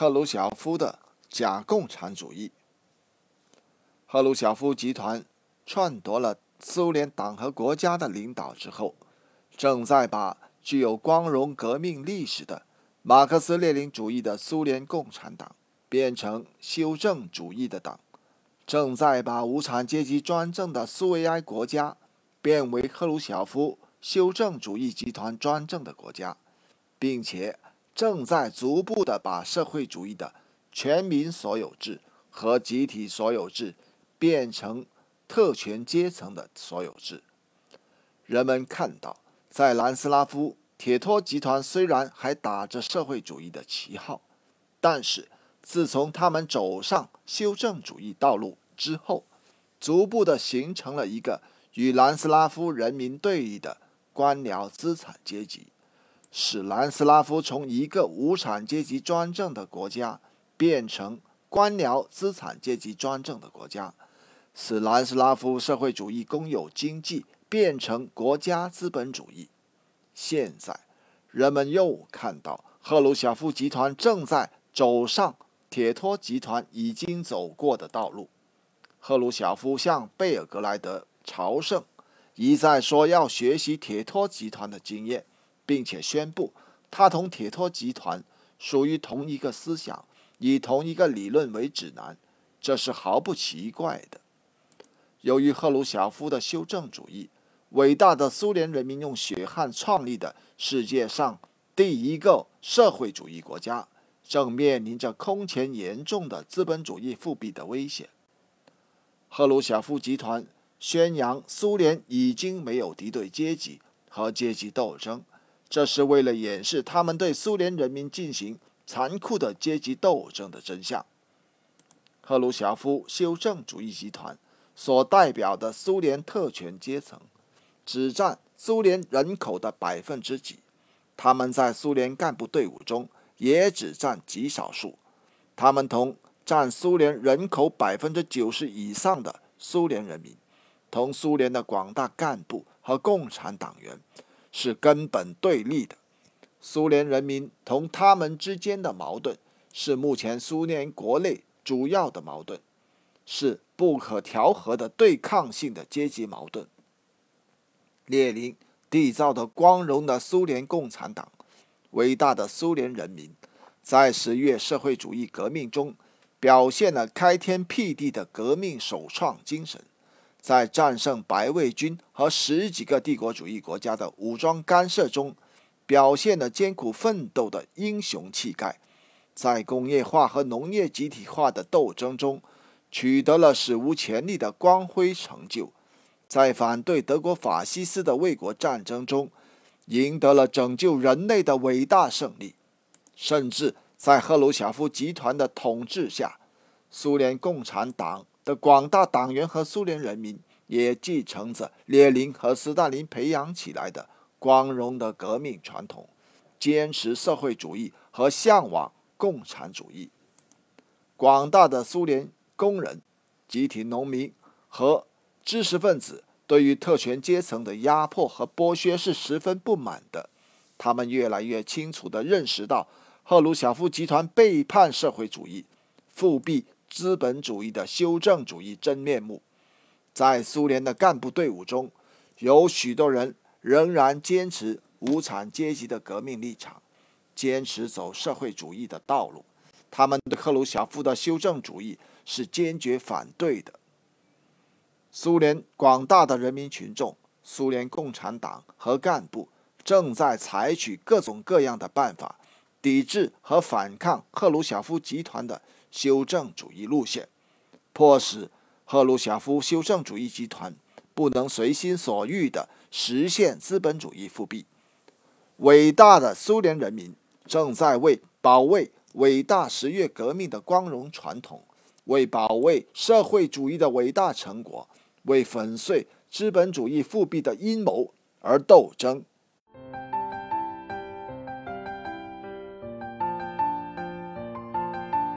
赫鲁晓夫的假共产主义。赫鲁晓夫集团篡夺了苏联党和国家的领导之后，正在把具有光荣革命历史的马克思列宁主义的苏联共产党变成修正主义的党，正在把无产阶级专政的苏维埃国家变为赫鲁晓夫修正主义集团专政的国家，并且。正在逐步的把社会主义的全民所有制和集体所有制变成特权阶层的所有制。人们看到，在南斯拉夫，铁托集团虽然还打着社会主义的旗号，但是自从他们走上修正主义道路之后，逐步的形成了一个与南斯拉夫人民对立的官僚资产阶级。使南斯拉夫从一个无产阶级专政的国家变成官僚资产阶级专政的国家，使南斯拉夫社会主义公有经济变成国家资本主义。现在，人们又看到赫鲁晓夫集团正在走上铁托集团已经走过的道路。赫鲁晓夫向贝尔格莱德朝圣，一再说要学习铁托集团的经验。并且宣布，他同铁托集团属于同一个思想，以同一个理论为指南，这是毫不奇怪的。由于赫鲁晓夫的修正主义，伟大的苏联人民用血汗创立的世界上第一个社会主义国家，正面临着空前严重的资本主义复辟的危险。赫鲁晓夫集团宣扬苏联已经没有敌对阶级和阶级斗争。这是为了掩饰他们对苏联人民进行残酷的阶级斗争的真相。赫鲁晓夫修正主义集团所代表的苏联特权阶层，只占苏联人口的百分之几，他们在苏联干部队伍中也只占极少数。他们同占苏联人口百分之九十以上的苏联人民，同苏联的广大干部和共产党员。是根本对立的。苏联人民同他们之间的矛盾是目前苏联国内主要的矛盾，是不可调和的对抗性的阶级矛盾。列宁缔造的光荣的苏联共产党，伟大的苏联人民，在十月社会主义革命中表现了开天辟地的革命首创精神。在战胜白卫军和十几个帝国主义国家的武装干涉中，表现了艰苦奋斗的英雄气概；在工业化和农业集体化的斗争中，取得了史无前例的光辉成就；在反对德国法西斯的卫国战争中，赢得了拯救人类的伟大胜利；甚至在赫鲁晓夫集团的统治下，苏联共产党。广大党员和苏联人民也继承着列宁和斯大林培养起来的光荣的革命传统，坚持社会主义和向往共产主义。广大的苏联工人、集体农民和知识分子对于特权阶层的压迫和剥削是十分不满的。他们越来越清楚地认识到，赫鲁晓夫集团背叛社会主义，复辟。资本主义的修正主义真面目，在苏联的干部队伍中，有许多人仍然坚持无产阶级的革命立场，坚持走社会主义的道路。他们对赫鲁晓夫的修正主义是坚决反对的。苏联广大的人民群众、苏联共产党和干部正在采取各种各样的办法，抵制和反抗赫鲁晓夫集团的。修正主义路线，迫使赫鲁晓夫修正主义集团不能随心所欲地实现资本主义复辟。伟大的苏联人民正在为保卫伟大十月革命的光荣传统，为保卫社会主义的伟大成果，为粉碎资本主义复辟的阴谋而斗争。